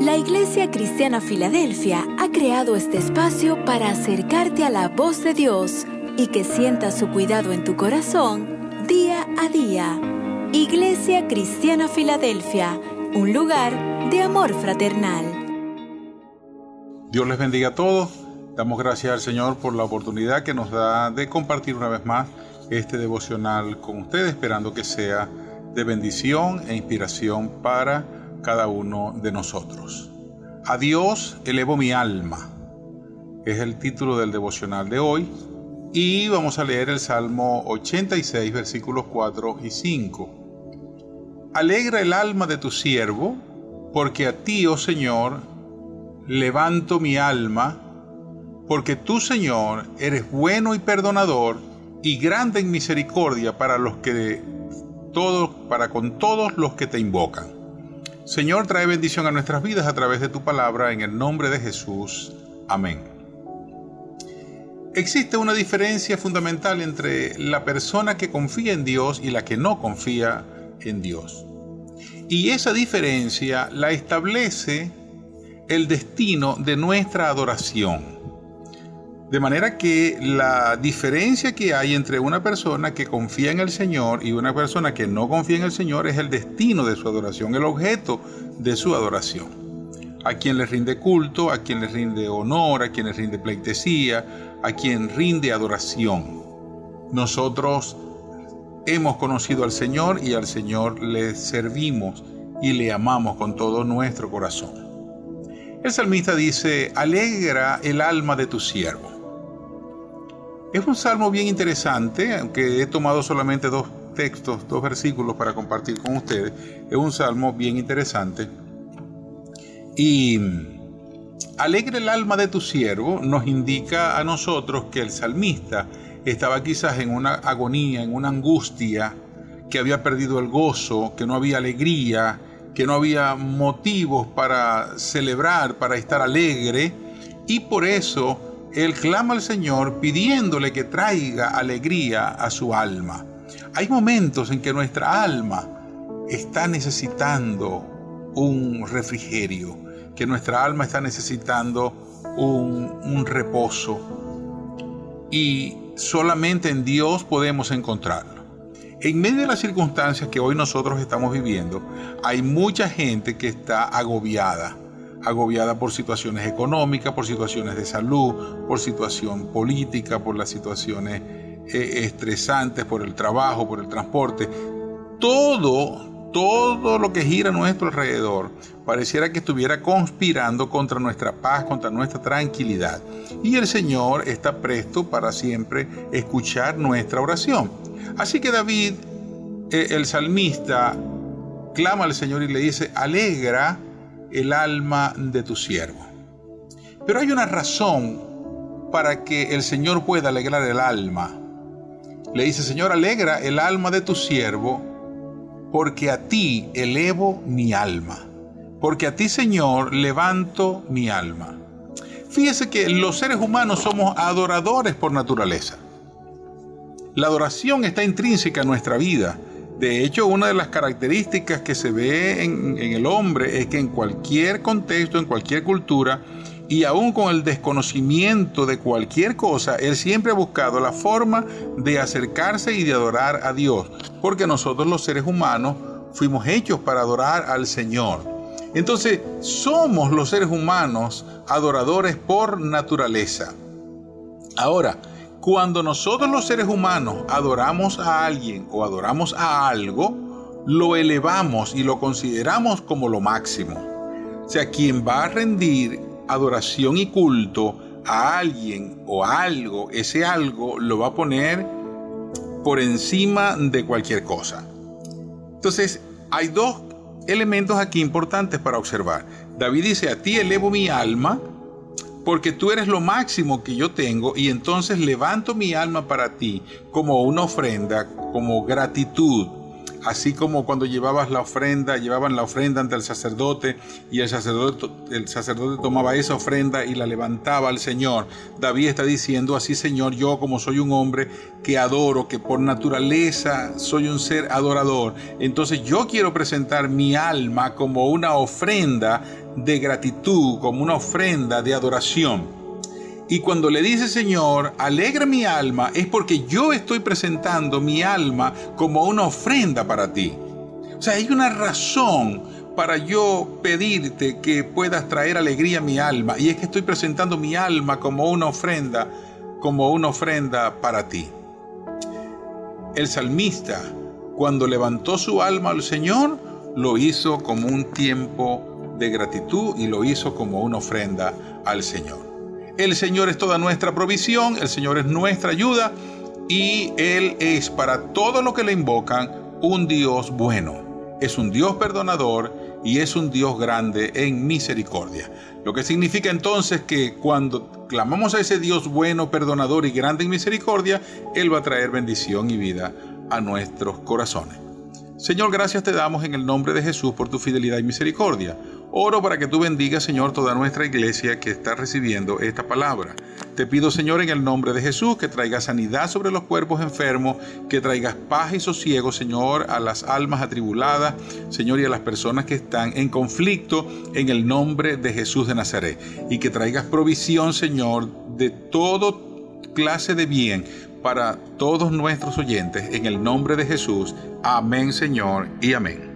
La Iglesia Cristiana Filadelfia ha creado este espacio para acercarte a la voz de Dios y que sientas su cuidado en tu corazón día a día. Iglesia Cristiana Filadelfia, un lugar de amor fraternal. Dios les bendiga a todos. Damos gracias al Señor por la oportunidad que nos da de compartir una vez más este devocional con ustedes, esperando que sea de bendición e inspiración para cada uno de nosotros. A Dios elevo mi alma. Es el título del devocional de hoy. Y vamos a leer el Salmo 86, versículos 4 y 5. Alegra el alma de tu siervo, porque a ti, oh Señor, levanto mi alma, porque tú, Señor, eres bueno y perdonador y grande en misericordia para los que todos, para con todos los que te invocan. Señor, trae bendición a nuestras vidas a través de tu palabra, en el nombre de Jesús. Amén. Existe una diferencia fundamental entre la persona que confía en Dios y la que no confía en Dios. Y esa diferencia la establece el destino de nuestra adoración. De manera que la diferencia que hay entre una persona que confía en el Señor y una persona que no confía en el Señor es el destino de su adoración, el objeto de su adoración. A quien le rinde culto, a quien le rinde honor, a quien le rinde pleitesía, a quien rinde adoración. Nosotros hemos conocido al Señor y al Señor le servimos y le amamos con todo nuestro corazón. El salmista dice, alegra el alma de tu siervo. Es un salmo bien interesante, aunque he tomado solamente dos textos, dos versículos para compartir con ustedes. Es un salmo bien interesante. Y alegre el alma de tu siervo nos indica a nosotros que el salmista estaba quizás en una agonía, en una angustia, que había perdido el gozo, que no había alegría, que no había motivos para celebrar, para estar alegre, y por eso él clama al Señor pidiéndole que traiga alegría a su alma. Hay momentos en que nuestra alma está necesitando un refrigerio, que nuestra alma está necesitando un, un reposo. Y solamente en Dios podemos encontrarlo. En medio de las circunstancias que hoy nosotros estamos viviendo, hay mucha gente que está agobiada agobiada por situaciones económicas, por situaciones de salud, por situación política, por las situaciones eh, estresantes, por el trabajo, por el transporte. Todo, todo lo que gira a nuestro alrededor pareciera que estuviera conspirando contra nuestra paz, contra nuestra tranquilidad. Y el Señor está presto para siempre escuchar nuestra oración. Así que David, eh, el salmista, clama al Señor y le dice, alegra el alma de tu siervo. Pero hay una razón para que el Señor pueda alegrar el alma. Le dice, Señor, alegra el alma de tu siervo, porque a ti elevo mi alma. Porque a ti, Señor, levanto mi alma. Fíjese que los seres humanos somos adoradores por naturaleza. La adoración está intrínseca en nuestra vida. De hecho, una de las características que se ve en, el hombre es que en cualquier contexto, en cualquier cultura, y aún con el desconocimiento de cualquier cosa, Él siempre ha buscado la forma de acercarse y de adorar a Dios, porque nosotros los seres humanos fuimos hechos para adorar al Señor. Entonces, somos los seres humanos adoradores por naturaleza. Ahora, cuando nosotros los seres humanos adoramos a alguien o adoramos a algo, lo elevamos y lo consideramos como lo máximo. O sea, quien va a rendir adoración y culto a alguien o a algo, ese algo lo va a poner por encima de cualquier cosa. Entonces, hay dos elementos aquí importantes para observar. David dice, a ti elevo mi alma porque tú eres lo máximo que yo tengo y entonces levanto mi alma para ti como una ofrenda, como gratitud. Así como cuando llevabas la ofrenda, llevaban la ofrenda ante el sacerdote y el sacerdote, el sacerdote tomaba esa ofrenda y la levantaba al Señor. David está diciendo, así Señor, yo como soy un hombre que adoro, que por naturaleza soy un ser adorador, entonces yo quiero presentar mi alma como una ofrenda de gratitud, como una ofrenda de adoración. Y cuando le dice Señor, alegra mi alma, es porque yo estoy presentando mi alma como una ofrenda para ti. O sea, hay una razón para yo pedirte que puedas traer alegría a mi alma. Y es que estoy presentando mi alma como una ofrenda, como una ofrenda para ti. El salmista, cuando levantó su alma al Señor, lo hizo como un tiempo de gratitud y lo hizo como una ofrenda al Señor. El Señor es toda nuestra provisión, el Señor es nuestra ayuda y Él es para todo lo que le invocan un Dios bueno. Es un Dios perdonador y es un Dios grande en misericordia. Lo que significa entonces que cuando clamamos a ese Dios bueno, perdonador y grande en misericordia, Él va a traer bendición y vida a nuestros corazones. Señor, gracias te damos en el nombre de Jesús por tu fidelidad y misericordia. Oro para que tú bendigas, Señor, toda nuestra iglesia que está recibiendo esta palabra. Te pido, Señor, en el nombre de Jesús, que traigas sanidad sobre los cuerpos enfermos, que traigas paz y sosiego, Señor, a las almas atribuladas, Señor, y a las personas que están en conflicto, en el nombre de Jesús de Nazaret. Y que traigas provisión, Señor, de todo clase de bien para todos nuestros oyentes, en el nombre de Jesús. Amén, Señor, y amén.